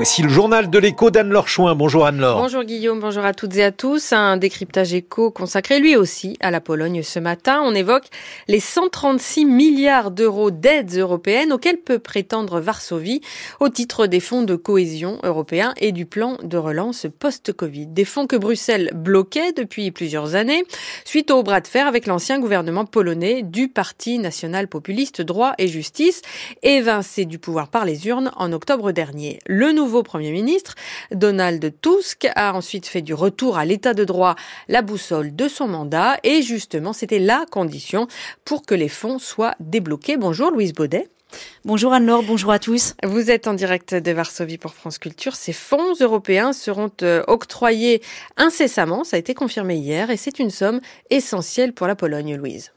Voici le journal de l'écho d'Anne-Laure. Bonjour Anne-Laure. Bonjour Guillaume, bonjour à toutes et à tous. Un décryptage écho consacré lui aussi à la Pologne ce matin. On évoque les 136 milliards d'euros d'aides européennes auxquelles peut prétendre Varsovie au titre des fonds de cohésion européens et du plan de relance post-Covid. Des fonds que Bruxelles bloquait depuis plusieurs années suite au bras de fer avec l'ancien gouvernement polonais du Parti national populiste droit et justice évincé du pouvoir par les urnes en octobre dernier. Le nouveau Premier ministre, Donald Tusk, a ensuite fait du retour à l'état de droit la boussole de son mandat et justement c'était la condition pour que les fonds soient débloqués. Bonjour Louise Baudet. Bonjour Anne-Laure, bonjour à tous. Vous êtes en direct de Varsovie pour France Culture. Ces fonds européens seront euh, octroyés incessamment, ça a été confirmé hier, et c'est une somme essentielle pour la Pologne, Louise.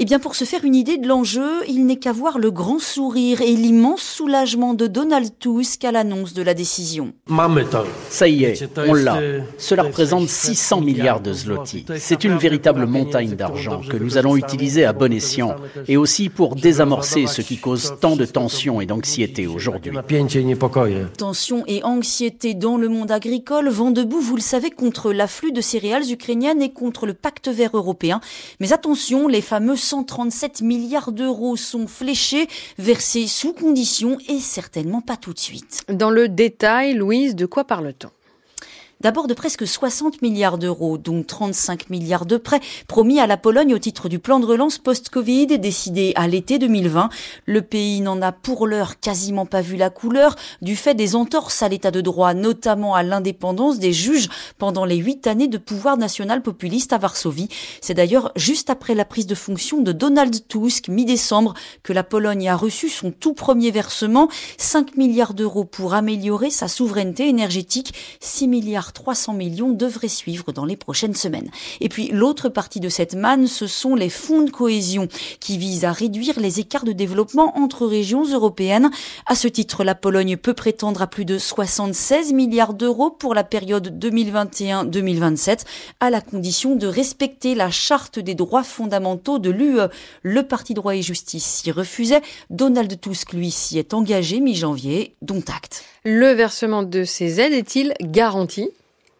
Eh bien, pour se faire une idée de l'enjeu, il n'est qu'à voir le grand sourire et l'immense soulagement de Donald Tusk à l'annonce de la décision. Ça y est, on l'a. Cela représente 600 milliards de zloty. C'est une véritable montagne d'argent que nous allons utiliser à bon escient et aussi pour désamorcer ce qui cause tant de tensions et d'anxiété aujourd'hui. Tensions et anxiété dans le monde agricole vont debout, vous le savez, contre l'afflux de céréales ukrainiennes et contre le pacte vert européen. Mais attention, les fameux 137 milliards d'euros sont fléchés, versés sous condition et certainement pas tout de suite. Dans le détail, Louise, de quoi parle-t-on? D'abord de presque 60 milliards d'euros, dont 35 milliards de prêts promis à la Pologne au titre du plan de relance post-Covid décidé à l'été 2020. Le pays n'en a pour l'heure quasiment pas vu la couleur du fait des entorses à l'état de droit, notamment à l'indépendance des juges pendant les huit années de pouvoir national populiste à Varsovie. C'est d'ailleurs juste après la prise de fonction de Donald Tusk, mi-décembre, que la Pologne a reçu son tout premier versement, 5 milliards d'euros pour améliorer sa souveraineté énergétique, 6 milliards 300 millions devraient suivre dans les prochaines semaines. Et puis l'autre partie de cette manne, ce sont les fonds de cohésion qui visent à réduire les écarts de développement entre régions européennes. À ce titre, la Pologne peut prétendre à plus de 76 milliards d'euros pour la période 2021-2027 à la condition de respecter la charte des droits fondamentaux de l'UE. Le Parti droit et justice s'y refusait. Donald Tusk, lui, s'y est engagé mi-janvier, dont acte. Le versement de ces aides est-il garanti?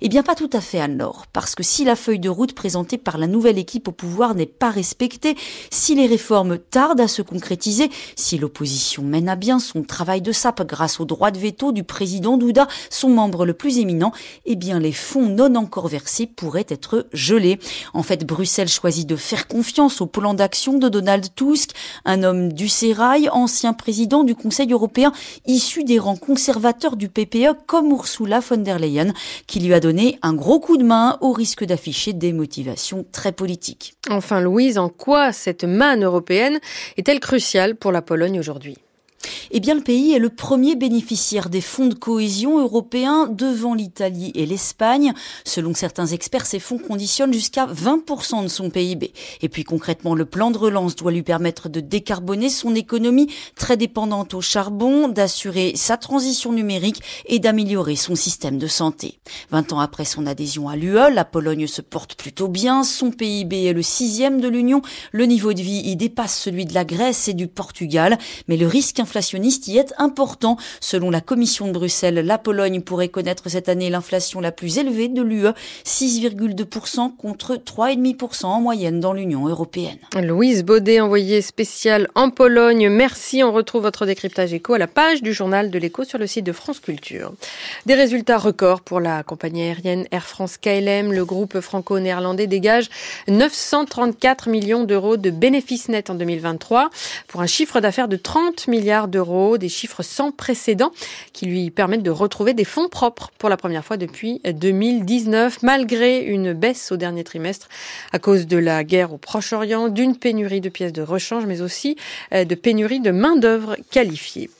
eh bien, pas tout à fait, Anne-Laure, parce que si la feuille de route présentée par la nouvelle équipe au pouvoir n'est pas respectée, si les réformes tardent à se concrétiser, si l'opposition mène à bien son travail de sape grâce au droit de veto du président Douda, son membre le plus éminent, eh bien, les fonds non encore versés pourraient être gelés. En fait, Bruxelles choisit de faire confiance au plan d'action de Donald Tusk, un homme du sérail, ancien président du Conseil européen, issu des rangs conservateurs du PPE comme Ursula von der Leyen, qui lui a un gros coup de main au risque d'afficher des motivations très politiques. Enfin, Louise, en quoi cette manne européenne est-elle cruciale pour la Pologne aujourd'hui? Eh bien, le pays est le premier bénéficiaire des fonds de cohésion européens devant l'Italie et l'Espagne. Selon certains experts, ces fonds conditionnent jusqu'à 20% de son PIB. Et puis concrètement, le plan de relance doit lui permettre de décarboner son économie très dépendante au charbon, d'assurer sa transition numérique et d'améliorer son système de santé. 20 ans après son adhésion à l'UE, la Pologne se porte plutôt bien. Son PIB est le sixième de l'Union. Le niveau de vie y dépasse celui de la Grèce et du Portugal. Mais le risque inflationniste y est important. Selon la Commission de Bruxelles, la Pologne pourrait connaître cette année l'inflation la plus élevée de l'UE, 6,2% contre 3,5% en moyenne dans l'Union européenne. Louise Baudet, envoyée spéciale en Pologne. Merci. On retrouve votre décryptage éco à la page du journal de l'écho sur le site de France Culture. Des résultats records pour la compagnie aérienne Air France KLM. Le groupe franco-néerlandais dégage 934 millions d'euros de bénéfices nets en 2023 pour un chiffre d'affaires de 30 milliards d'euros des chiffres sans précédent qui lui permettent de retrouver des fonds propres pour la première fois depuis 2019, malgré une baisse au dernier trimestre à cause de la guerre au Proche-Orient, d'une pénurie de pièces de rechange, mais aussi euh, de pénurie de main-d'œuvre qualifiée.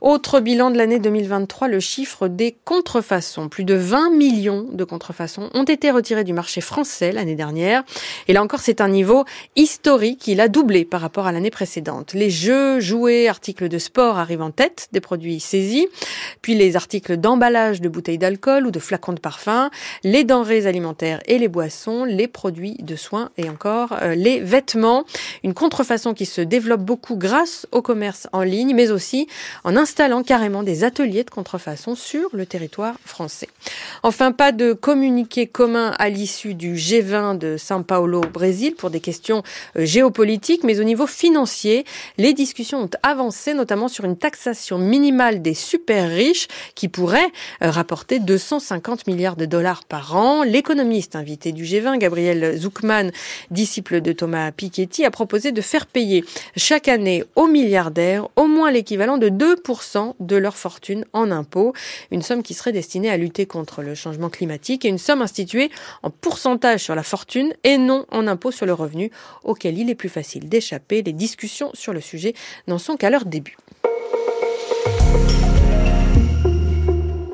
Autre bilan de l'année 2023, le chiffre des contrefaçons. Plus de 20 millions de contrefaçons ont été retirés du marché français l'année dernière. Et là encore, c'est un niveau historique. Il a doublé par rapport à l'année précédente. Les jeux, jouets, articles de sport arrivent en tête des produits saisis. Puis les articles d'emballage de bouteilles d'alcool ou de flacons de parfum, les denrées alimentaires et les boissons, les produits de soins et encore euh, les vêtements. Une contrefaçon qui se développe beaucoup grâce au commerce en ligne, mais aussi en installant carrément des ateliers de contrefaçon sur le territoire français. Enfin, pas de communiqué commun à l'issue du G20 de São Paulo au Brésil pour des questions euh, géopolitiques, mais au niveau financier, les discussions ont avancé, notamment sur une taxation minimale des super riches qui pourrait euh, rapporter 250 milliards de dollars par an. L'économiste invité du G20, Gabriel Zuckman, disciple de Thomas Piketty, a proposé de faire payer chaque année aux milliardaires au moins l'équivalent de 2% de leur fortune en impôts, une somme qui serait destinée à lutter contre le changement climatique et une somme instituée en pourcentage sur la fortune et non en impôt sur le revenu, auquel il est plus facile d'échapper. Les discussions sur le sujet n'en sont qu'à leur début.